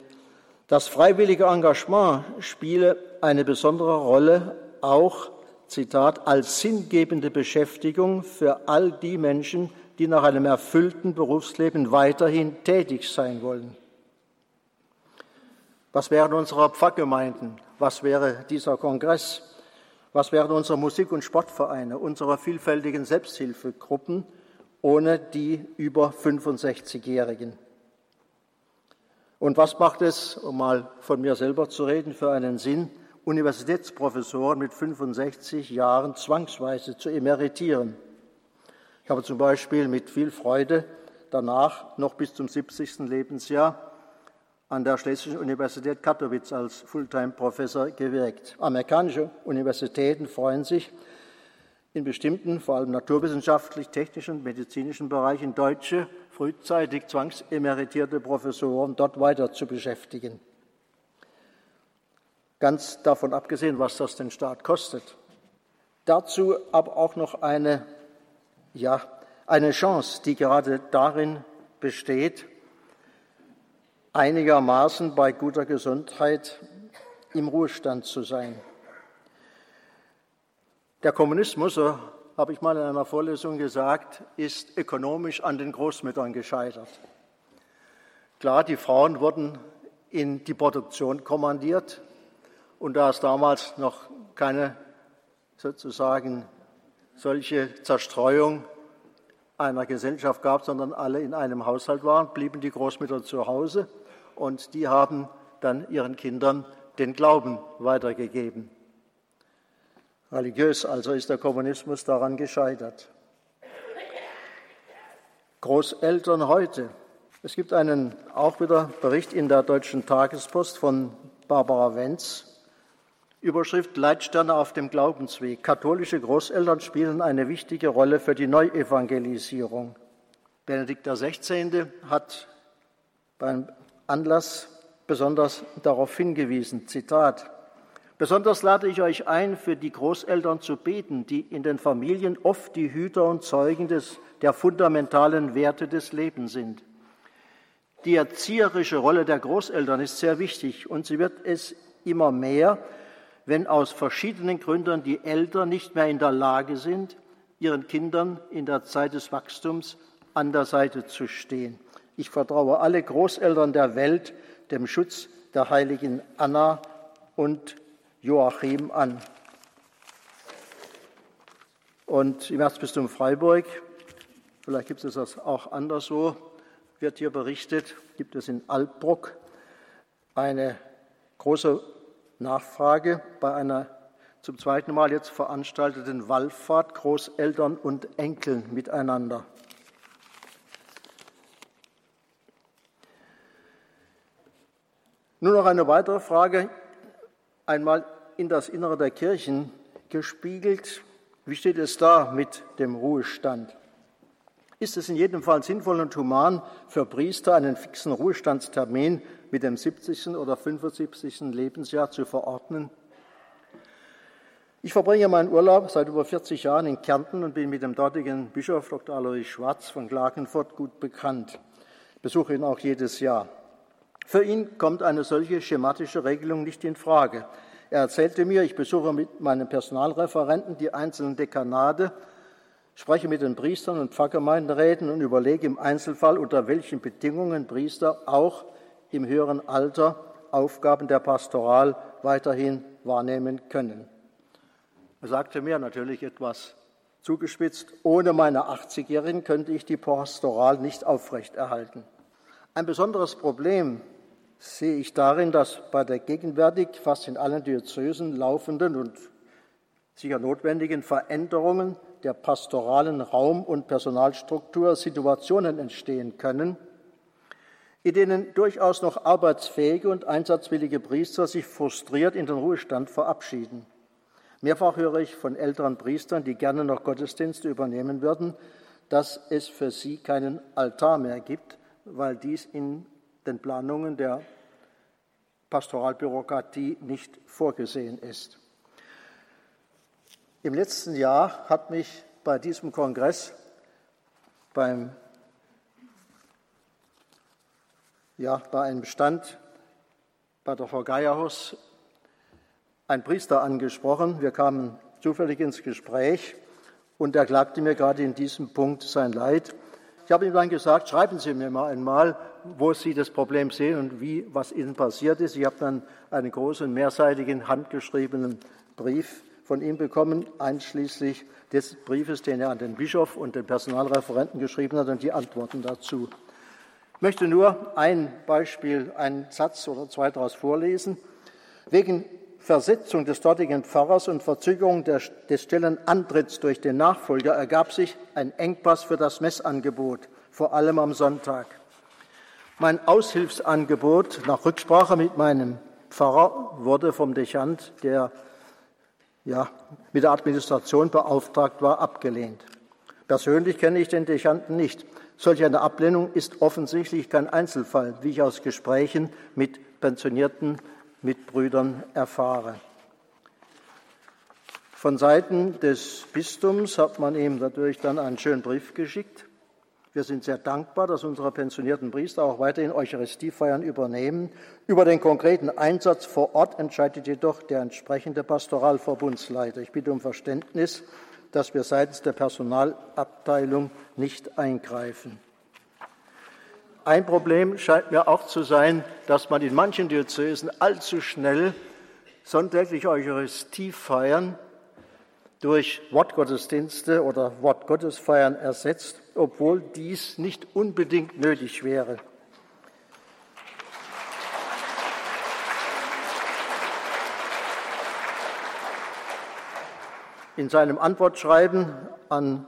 das freiwillige Engagement spiele eine besondere Rolle auch, Zitat, als sinngebende Beschäftigung für all die Menschen, die nach einem erfüllten Berufsleben weiterhin tätig sein wollen. Was wären unsere Pfarrgemeinden? Was wäre dieser Kongress? Was wären unsere Musik- und Sportvereine, unsere vielfältigen Selbsthilfegruppen ohne die über 65-Jährigen? Und was macht es, um mal von mir selber zu reden, für einen Sinn, Universitätsprofessoren mit 65 Jahren zwangsweise zu emeritieren? Ich habe zum Beispiel mit viel Freude danach noch bis zum 70. Lebensjahr an der Schlesischen Universität Katowice als Fulltime-Professor gewirkt. Amerikanische Universitäten freuen sich, in bestimmten, vor allem naturwissenschaftlich, technischen und medizinischen Bereichen deutsche, frühzeitig zwangsemeritierte Professoren dort weiter zu beschäftigen. Ganz davon abgesehen, was das den Staat kostet. Dazu aber auch noch eine, ja, eine Chance, die gerade darin besteht, einigermaßen bei guter Gesundheit im Ruhestand zu sein. Der Kommunismus, so habe ich mal in einer Vorlesung gesagt, ist ökonomisch an den Großmüttern gescheitert. Klar, die Frauen wurden in die Produktion kommandiert und da es damals noch keine sozusagen solche Zerstreuung einer Gesellschaft gab, sondern alle in einem Haushalt waren, blieben die Großmütter zu Hause und die haben dann ihren Kindern den Glauben weitergegeben. Religiös also ist der Kommunismus daran gescheitert. Großeltern heute. Es gibt einen auch wieder Bericht in der Deutschen Tagespost von Barbara Wenz. Überschrift Leitsterne auf dem Glaubensweg. Katholische Großeltern spielen eine wichtige Rolle für die Neuevangelisierung. Benedikt XVI. hat beim Anlass besonders darauf hingewiesen. Zitat. Besonders lade ich euch ein, für die Großeltern zu beten, die in den Familien oft die Hüter und Zeugen des, der fundamentalen Werte des Lebens sind. Die erzieherische Rolle der Großeltern ist sehr wichtig und sie wird es immer mehr, wenn aus verschiedenen Gründen die Eltern nicht mehr in der Lage sind, ihren Kindern in der Zeit des Wachstums an der Seite zu stehen. Ich vertraue alle Großeltern der Welt dem Schutz der heiligen Anna und Joachim an. Und im Erzbistum Freiburg, vielleicht gibt es das auch anderswo, wird hier berichtet, gibt es in Altbruck eine große Nachfrage bei einer zum zweiten Mal jetzt veranstalteten Wallfahrt Großeltern und Enkeln miteinander. Nur noch eine weitere Frage einmal in das Innere der Kirchen gespiegelt. Wie steht es da mit dem Ruhestand? Ist es in jedem Fall sinnvoll und human für Priester einen fixen Ruhestandstermin mit dem 70. oder 75. Lebensjahr zu verordnen? Ich verbringe meinen Urlaub seit über 40 Jahren in Kärnten und bin mit dem dortigen Bischof Dr. Alois Schwarz von Klagenfurt gut bekannt. Ich besuche ihn auch jedes Jahr. Für ihn kommt eine solche schematische Regelung nicht in Frage. Er erzählte mir, ich besuche mit meinen Personalreferenten die einzelnen Dekanate, spreche mit den Priestern und Pfarrgemeinderäten und überlege im Einzelfall, unter welchen Bedingungen Priester auch im höheren Alter Aufgaben der Pastoral weiterhin wahrnehmen können. Er sagte mir natürlich etwas zugespitzt, ohne meine 80-Jährigen könnte ich die Pastoral nicht aufrechterhalten. Ein besonderes Problem sehe ich darin, dass bei der gegenwärtig fast in allen Diözesen laufenden und sicher notwendigen Veränderungen der pastoralen Raum- und Personalstruktur Situationen entstehen können, in denen durchaus noch arbeitsfähige und einsatzwillige Priester sich frustriert in den Ruhestand verabschieden. Mehrfach höre ich von älteren Priestern, die gerne noch Gottesdienste übernehmen würden, dass es für sie keinen Altar mehr gibt, weil dies in den Planungen der Pastoralbürokratie nicht vorgesehen ist. Im letzten Jahr hat mich bei diesem Kongress beim ja, bei einem Stand bei der Frau Geierhaus ein Priester angesprochen. Wir kamen zufällig ins Gespräch und er klagte mir gerade in diesem Punkt sein Leid. Ich habe ihm dann gesagt, schreiben Sie mir mal einmal, wo Sie das Problem sehen und wie, was Ihnen passiert ist. Ich habe dann einen großen, mehrseitigen, handgeschriebenen Brief von ihm bekommen, einschließlich des Briefes, den er an den Bischof und den Personalreferenten geschrieben hat und die Antworten dazu. Ich möchte nur ein Beispiel, einen Satz oder zwei daraus vorlesen. Wegen Versetzung des dortigen Pfarrers und Verzögerung des Stellenantritts durch den Nachfolger ergab sich ein Engpass für das Messangebot, vor allem am Sonntag. Mein Aushilfsangebot nach Rücksprache mit meinem Pfarrer wurde vom Dechant, der ja, mit der Administration beauftragt war, abgelehnt. Persönlich kenne ich den Dechanten nicht. Solch eine Ablehnung ist offensichtlich kein Einzelfall, wie ich aus Gesprächen mit pensionierten Mitbrüdern erfahre. Von Seiten des Bistums hat man ihm dadurch dann einen schönen Brief geschickt. Wir sind sehr dankbar, dass unsere pensionierten Priester auch weiterhin Eucharistiefeiern übernehmen. Über den konkreten Einsatz vor Ort entscheidet jedoch der entsprechende Pastoralverbundsleiter. Ich bitte um Verständnis, dass wir seitens der Personalabteilung nicht eingreifen. Ein Problem scheint mir auch zu sein, dass man in manchen Diözesen allzu schnell sonntägliche Eucharistiefeiern durch Wortgottesdienste oder Wortgottesfeiern ersetzt, obwohl dies nicht unbedingt nötig wäre. In seinem Antwortschreiben an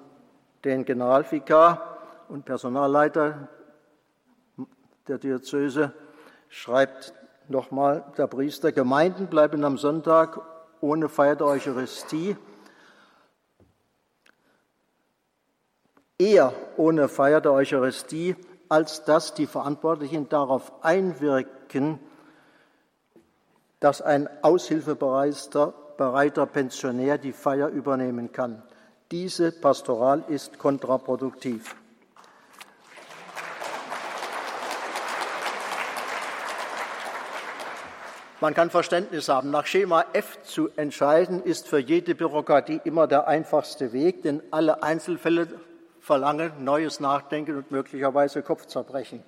den Generalvikar und Personalleiter der Diözese schreibt nochmal der Priester, Gemeinden bleiben am Sonntag ohne Feier der Eucharistie eher ohne Feier der Eucharistie, als dass die Verantwortlichen darauf einwirken, dass ein aushilfebereiter bereiter Pensionär die Feier übernehmen kann. Diese Pastoral ist kontraproduktiv. Man kann Verständnis haben. Nach Schema F zu entscheiden, ist für jede Bürokratie immer der einfachste Weg, denn alle Einzelfälle verlangen neues Nachdenken und möglicherweise Kopfzerbrechen.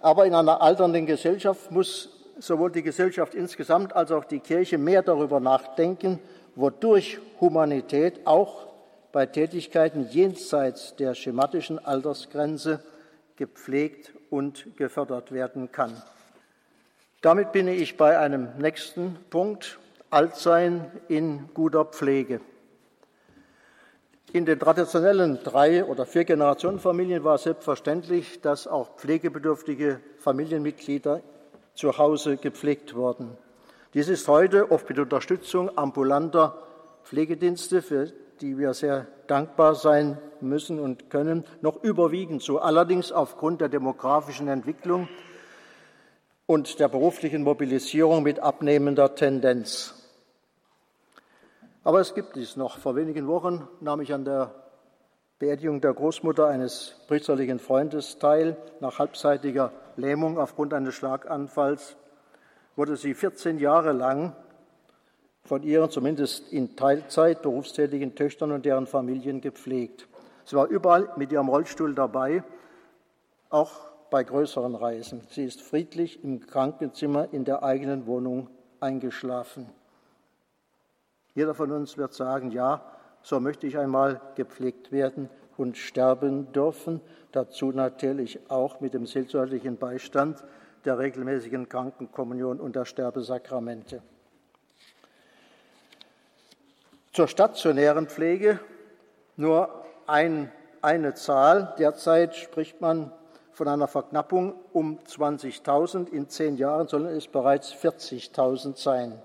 Aber in einer alternden Gesellschaft muss sowohl die Gesellschaft insgesamt als auch die Kirche mehr darüber nachdenken, wodurch Humanität auch bei Tätigkeiten jenseits der schematischen Altersgrenze gepflegt und gefördert werden kann. Damit bin ich bei einem nächsten Punkt, Altsein in guter Pflege. In den traditionellen drei- oder vier Generationenfamilien war es selbstverständlich, dass auch pflegebedürftige Familienmitglieder zu Hause gepflegt wurden. Dies ist heute oft mit Unterstützung ambulanter Pflegedienste, für die wir sehr dankbar sein müssen und können, noch überwiegend so. Allerdings aufgrund der demografischen Entwicklung und der beruflichen Mobilisierung mit abnehmender Tendenz. Aber es gibt dies noch. Vor wenigen Wochen nahm ich an der Beerdigung der Großmutter eines priesterlichen Freundes teil. Nach halbseitiger Lähmung aufgrund eines Schlaganfalls wurde sie 14 Jahre lang von ihren zumindest in Teilzeit berufstätigen Töchtern und deren Familien gepflegt. Sie war überall mit ihrem Rollstuhl dabei, auch bei größeren Reisen. Sie ist friedlich im Krankenzimmer in der eigenen Wohnung eingeschlafen. Jeder von uns wird sagen, ja, so möchte ich einmal gepflegt werden und sterben dürfen. Dazu natürlich auch mit dem seelsorglichen Beistand der regelmäßigen Krankenkommunion und der Sterbesakramente. Zur stationären Pflege nur ein, eine Zahl. Derzeit spricht man von einer Verknappung um 20.000. In zehn Jahren sollen es bereits 40.000 sein.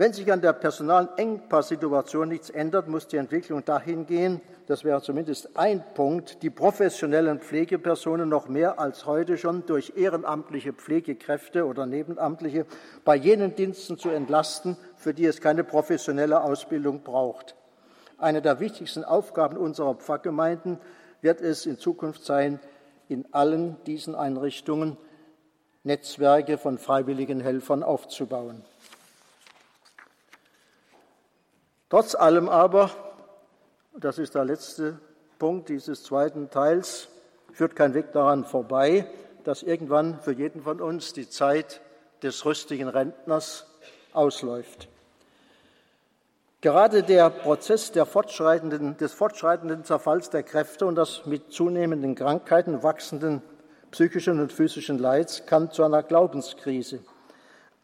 Wenn sich an der Personalengpasssituation nichts ändert, muss die Entwicklung dahin gehen, das wäre zumindest ein Punkt, die professionellen Pflegepersonen noch mehr als heute schon durch ehrenamtliche Pflegekräfte oder Nebenamtliche bei jenen Diensten zu entlasten, für die es keine professionelle Ausbildung braucht. Eine der wichtigsten Aufgaben unserer Pfarrgemeinden wird es in Zukunft sein, in allen diesen Einrichtungen Netzwerke von freiwilligen Helfern aufzubauen. Trotz allem aber, das ist der letzte Punkt dieses zweiten Teils, führt kein Weg daran vorbei, dass irgendwann für jeden von uns die Zeit des rüstigen Rentners ausläuft. Gerade der Prozess der fortschreitenden, des fortschreitenden Zerfalls der Kräfte und das mit zunehmenden Krankheiten wachsenden psychischen und physischen Leids kann zu einer Glaubenskrise,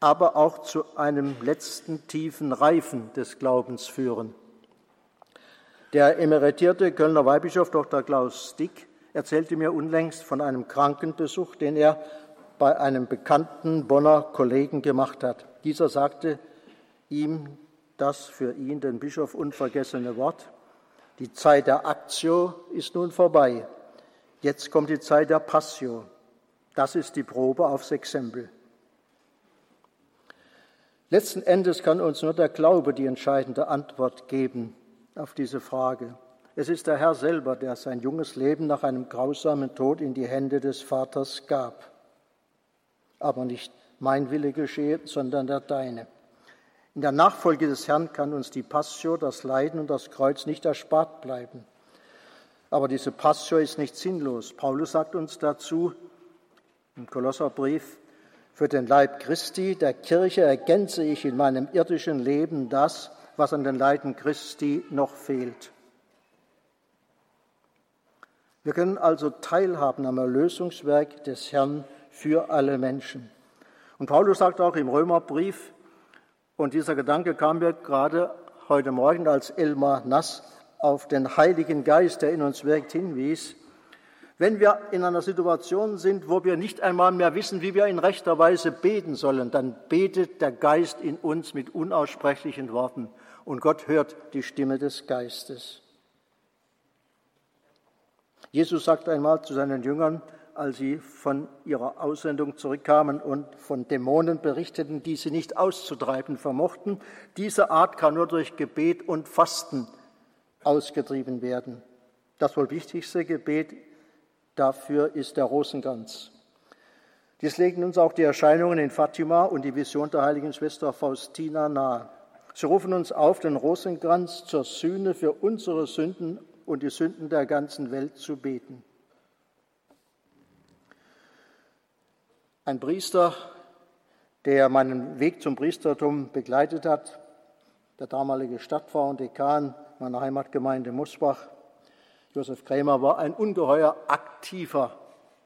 aber auch zu einem letzten tiefen Reifen des Glaubens führen. Der emeritierte Kölner Weihbischof Dr. Klaus Stick erzählte mir unlängst von einem Krankenbesuch, den er bei einem bekannten Bonner Kollegen gemacht hat. Dieser sagte ihm das für ihn, den Bischof, unvergessene Wort. Die Zeit der Aktio ist nun vorbei. Jetzt kommt die Zeit der Passio. Das ist die Probe aufs Exempel. Letzten Endes kann uns nur der Glaube die entscheidende Antwort geben auf diese Frage. Es ist der Herr selber, der sein junges Leben nach einem grausamen Tod in die Hände des Vaters gab. Aber nicht mein Wille geschehe, sondern der deine. In der Nachfolge des Herrn kann uns die Passio, das Leiden und das Kreuz nicht erspart bleiben. Aber diese Passio ist nicht sinnlos. Paulus sagt uns dazu im Kolosserbrief, für den Leib Christi, der Kirche, ergänze ich in meinem irdischen Leben das, was an den Leiden Christi noch fehlt. Wir können also teilhaben am Erlösungswerk des Herrn für alle Menschen. Und Paulus sagt auch im Römerbrief, und dieser Gedanke kam mir gerade heute Morgen, als Elmar Nass auf den Heiligen Geist, der in uns wirkt, hinwies. Wenn wir in einer Situation sind, wo wir nicht einmal mehr wissen, wie wir in rechter Weise beten sollen, dann betet der Geist in uns mit unaussprechlichen Worten und Gott hört die Stimme des Geistes. Jesus sagt einmal zu seinen Jüngern, als sie von ihrer Aussendung zurückkamen und von Dämonen berichteten, die sie nicht auszutreiben vermochten. Diese Art kann nur durch Gebet und Fasten ausgetrieben werden. Das wohl wichtigste Gebet dafür ist der Rosenkranz. Dies legen uns auch die Erscheinungen in Fatima und die Vision der heiligen Schwester Faustina nahe. Sie rufen uns auf, den Rosenkranz zur Sühne für unsere Sünden und die Sünden der ganzen Welt zu beten. Ein Priester, der meinen Weg zum Priestertum begleitet hat, der damalige Stadtpfarrer und Dekan meiner Heimatgemeinde Musbach, Josef Krämer, war ein ungeheuer aktiver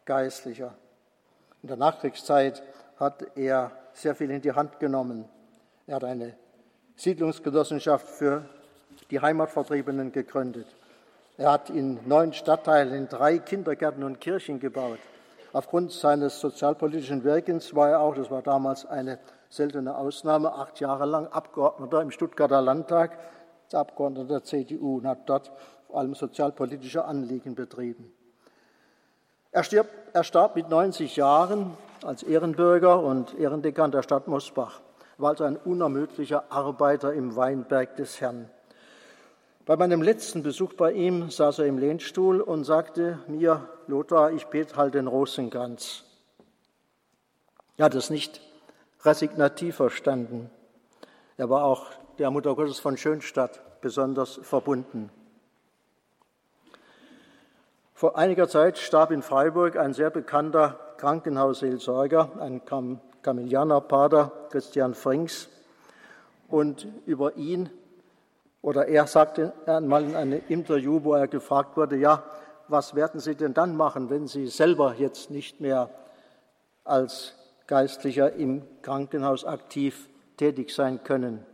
Geistlicher. In der Nachkriegszeit hat er sehr viel in die Hand genommen. Er hat eine Siedlungsgenossenschaft für die Heimatvertriebenen gegründet. Er hat in neun Stadtteilen drei Kindergärten und Kirchen gebaut. Aufgrund seines sozialpolitischen Wirkens war er auch, das war damals eine seltene Ausnahme, acht Jahre lang Abgeordneter im Stuttgarter Landtag, Abgeordneter der CDU und hat dort vor allem sozialpolitische Anliegen betrieben. Er, stirb, er starb mit 90 Jahren als Ehrenbürger und Ehrendekan der Stadt Mosbach, war also ein unermüdlicher Arbeiter im Weinberg des Herrn. Bei meinem letzten Besuch bei ihm saß er im Lehnstuhl und sagte mir, Lothar, ich bete halt den Rosenkranz. Er hat es nicht resignativ verstanden. Er war auch der Mutter Gottes von Schönstadt besonders verbunden. Vor einiger Zeit starb in Freiburg ein sehr bekannter Krankenhausseelsorger, ein Kam Kamilianerpater, Christian Frings. Und über ihn oder er sagte einmal in einem Interview, wo er gefragt wurde, ja, was werden Sie denn dann machen, wenn Sie selber jetzt nicht mehr als Geistlicher im Krankenhaus aktiv tätig sein können?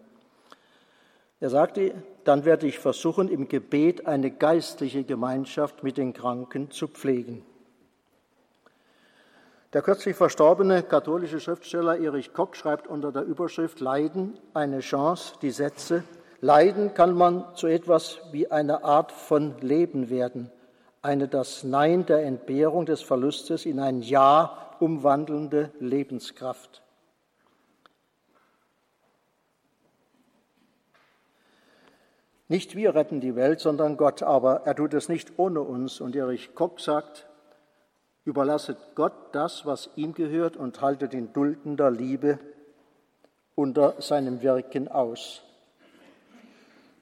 Er sagte, dann werde ich versuchen, im Gebet eine geistliche Gemeinschaft mit den Kranken zu pflegen. Der kürzlich verstorbene katholische Schriftsteller Erich Kock schreibt unter der Überschrift Leiden eine Chance die Sätze, Leiden kann man zu etwas wie eine Art von Leben werden, eine das Nein der Entbehrung des Verlustes in ein Ja umwandelnde Lebenskraft. Nicht wir retten die Welt, sondern Gott, aber er tut es nicht ohne uns. Und Erich Kock sagt, überlasset Gott das, was ihm gehört und haltet in duldender Liebe unter seinem Wirken aus.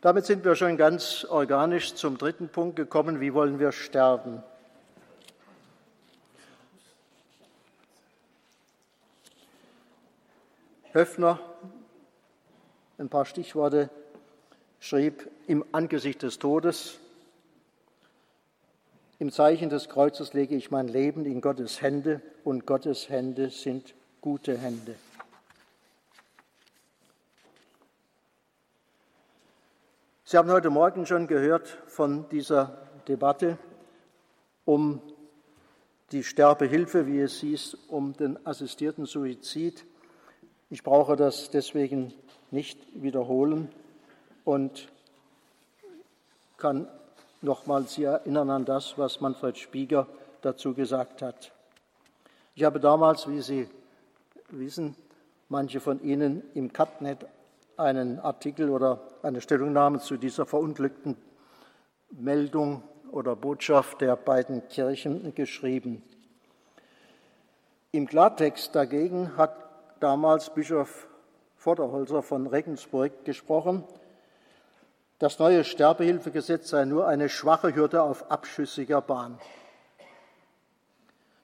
Damit sind wir schon ganz organisch zum dritten Punkt gekommen. Wie wollen wir sterben? Höfner, ein paar Stichworte. Schrieb im Angesicht des Todes, im Zeichen des Kreuzes lege ich mein Leben in Gottes Hände und Gottes Hände sind gute Hände. Sie haben heute Morgen schon gehört von dieser Debatte um die Sterbehilfe, wie es hieß, um den assistierten Suizid. Ich brauche das deswegen nicht wiederholen und kann nochmals Sie erinnern an das, was Manfred Spieger dazu gesagt hat. Ich habe damals, wie Sie wissen, manche von Ihnen im CatNet einen Artikel oder eine Stellungnahme zu dieser verunglückten Meldung oder Botschaft der beiden Kirchen geschrieben. Im Klartext dagegen hat damals Bischof Vorderholzer von Regensburg gesprochen, das neue Sterbehilfegesetz sei nur eine schwache Hürde auf abschüssiger Bahn.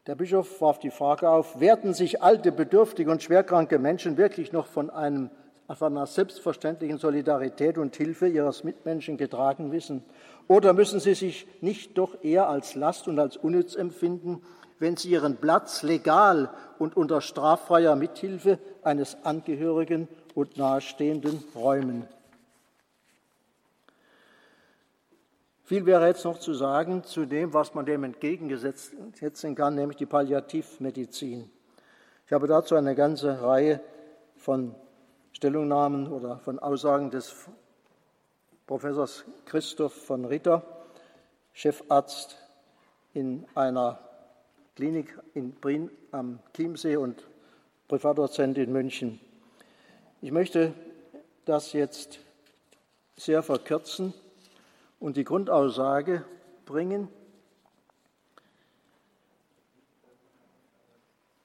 Der Bischof warf die Frage auf, werden sich alte, bedürftige und schwerkranke Menschen wirklich noch von, einem, von einer selbstverständlichen Solidarität und Hilfe ihres Mitmenschen getragen wissen? Oder müssen sie sich nicht doch eher als Last und als unnütz empfinden, wenn sie ihren Platz legal und unter straffreier Mithilfe eines Angehörigen und Nahestehenden räumen? Viel wäre jetzt noch zu sagen zu dem, was man dem entgegensetzen kann, nämlich die Palliativmedizin. Ich habe dazu eine ganze Reihe von Stellungnahmen oder von Aussagen des Professors Christoph von Ritter, Chefarzt in einer Klinik in Brien am Chiemsee und Privatdozent in München. Ich möchte das jetzt sehr verkürzen und die Grundaussage bringen,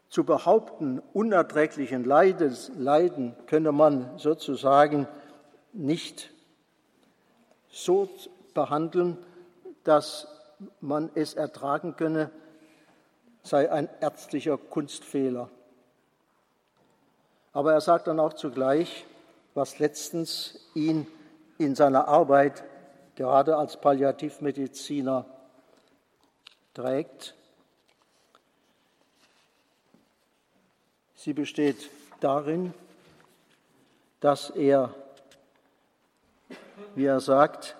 zu behaupten, unerträglichen Leiden könne man sozusagen nicht so behandeln, dass man es ertragen könne, sei ein ärztlicher Kunstfehler. Aber er sagt dann auch zugleich, was letztens ihn in seiner Arbeit gerade als Palliativmediziner trägt. Sie besteht darin, dass er, wie er sagt,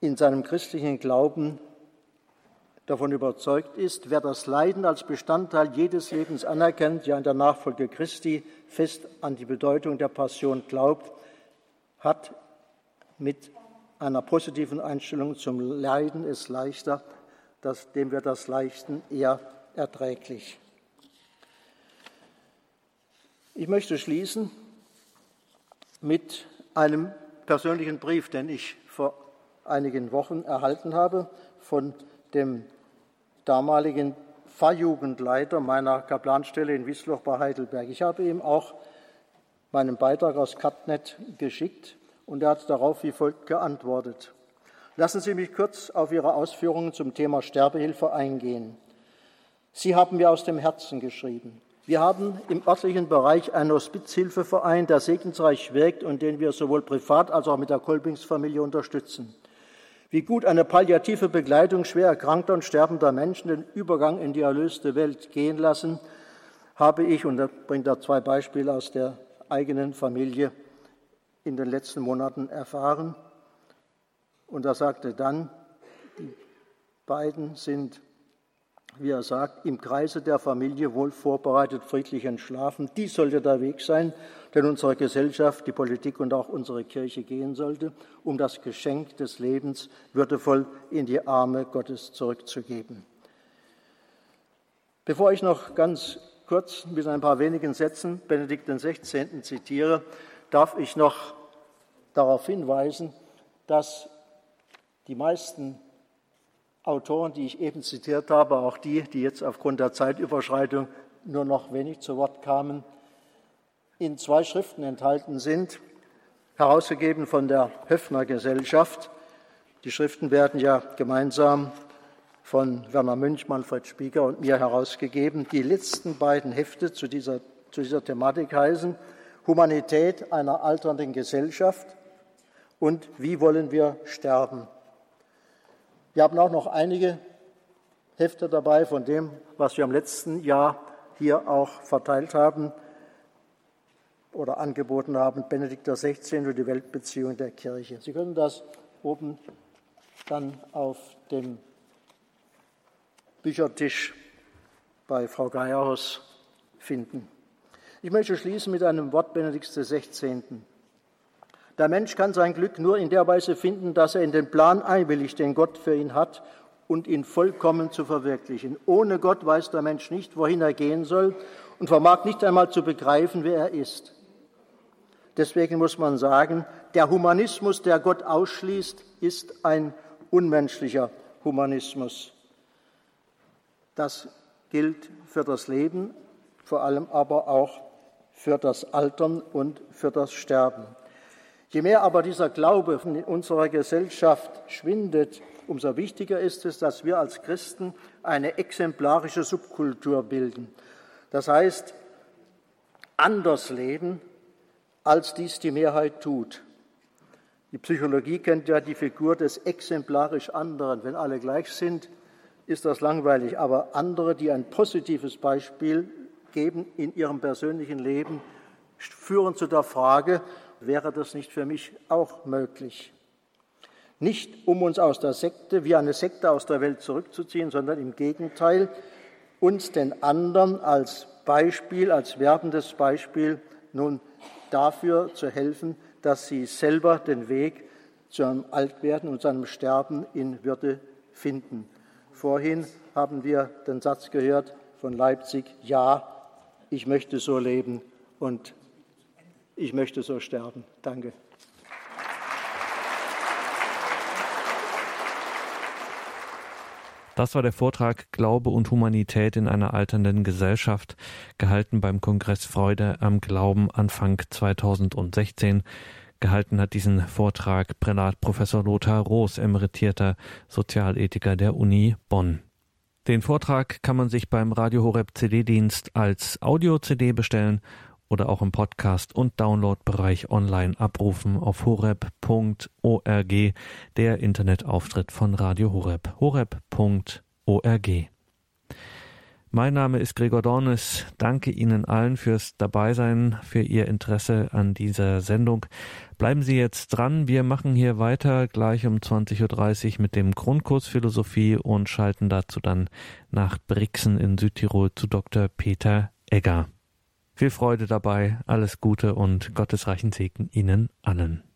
in seinem christlichen Glauben davon überzeugt ist, wer das Leiden als Bestandteil jedes Lebens anerkennt, ja in der Nachfolge Christi fest an die Bedeutung der Passion glaubt, hat mit einer positiven Einstellung zum Leiden ist leichter, dass, dem wird das Leiden eher erträglich. Ich möchte schließen mit einem persönlichen Brief, den ich vor einigen Wochen erhalten habe von dem damaligen Pfarrjugendleiter meiner Kaplanstelle in Wiesloch bei Heidelberg. Ich habe ihm auch meinen Beitrag aus Katnet geschickt und er hat darauf wie folgt geantwortet. Lassen Sie mich kurz auf Ihre Ausführungen zum Thema Sterbehilfe eingehen. Sie haben mir aus dem Herzen geschrieben. Wir haben im örtlichen Bereich einen Hospizhilfeverein, der segensreich wirkt und den wir sowohl privat als auch mit der Kolbingsfamilie unterstützen. Wie gut eine palliative Begleitung schwer erkrankter und sterbender Menschen den Übergang in die erlöste Welt gehen lassen, habe ich, und da bringt er zwei Beispiele aus der eigenen Familie, in den letzten Monaten erfahren. Und er sagte dann, die beiden sind, wie er sagt, im Kreise der Familie wohl vorbereitet, friedlich entschlafen. Dies sollte der Weg sein, den unsere Gesellschaft, die Politik und auch unsere Kirche gehen sollte, um das Geschenk des Lebens würdevoll in die Arme Gottes zurückzugeben. Bevor ich noch ganz kurz mit ein paar wenigen Sätzen Benedikt XVI. zitiere, darf ich noch darauf hinweisen, dass die meisten Autoren, die ich eben zitiert habe, auch die, die jetzt aufgrund der Zeitüberschreitung nur noch wenig zu Wort kamen, in zwei Schriften enthalten sind, herausgegeben von der Höfner Gesellschaft. Die Schriften werden ja gemeinsam von Werner Münch, Manfred Spieger und mir herausgegeben. Die letzten beiden Hefte zu dieser, zu dieser Thematik heißen Humanität einer alternden Gesellschaft und wie wollen wir sterben. Wir haben auch noch einige Hefte dabei von dem, was wir im letzten Jahr hier auch verteilt haben oder angeboten haben, Benedikt XVI. und die Weltbeziehung der Kirche. Sie können das oben dann auf dem Büchertisch bei Frau Geierhaus finden. Ich möchte schließen mit einem Wort Benedikts XVI. Der Mensch kann sein Glück nur in der Weise finden, dass er in den Plan einwilligt, den Gott für ihn hat, und ihn vollkommen zu verwirklichen. Ohne Gott weiß der Mensch nicht, wohin er gehen soll und vermag nicht einmal zu begreifen, wer er ist. Deswegen muss man sagen, der Humanismus, der Gott ausschließt, ist ein unmenschlicher Humanismus. Das gilt für das Leben, vor allem aber auch für das Altern und für das Sterben. Je mehr aber dieser Glaube in unserer Gesellschaft schwindet, umso wichtiger ist es, dass wir als Christen eine exemplarische Subkultur bilden. Das heißt, anders leben, als dies die Mehrheit tut. Die Psychologie kennt ja die Figur des exemplarisch anderen. Wenn alle gleich sind, ist das langweilig. Aber andere, die ein positives Beispiel geben in ihrem persönlichen Leben, führen zu der Frage, wäre das nicht für mich auch möglich? Nicht um uns aus der Sekte, wie eine Sekte aus der Welt zurückzuziehen, sondern im Gegenteil, uns den anderen als Beispiel, als werbendes Beispiel nun dafür zu helfen, dass sie selber den Weg zu einem Altwerden und zu einem Sterben in Würde finden. Vorhin haben wir den Satz gehört von Leipzig, ja, ich möchte so leben und ich möchte so sterben. Danke. Das war der Vortrag Glaube und Humanität in einer alternden Gesellschaft, gehalten beim Kongress Freude am Glauben Anfang 2016. Gehalten hat diesen Vortrag Prälat Professor Lothar Roos, emeritierter Sozialethiker der Uni Bonn. Den Vortrag kann man sich beim Radio Horeb CD-Dienst als Audio-CD bestellen oder auch im Podcast und Downloadbereich online abrufen auf horeb.org, der Internetauftritt von Radio Horeb, horeb.org. Mein Name ist Gregor Dornes. Danke Ihnen allen fürs Dabeisein, für Ihr Interesse an dieser Sendung. Bleiben Sie jetzt dran. Wir machen hier weiter gleich um 20.30 Uhr mit dem Grundkurs Philosophie und schalten dazu dann nach Brixen in Südtirol zu Dr. Peter Egger. Viel Freude dabei, alles Gute und gottesreichen Segen Ihnen allen.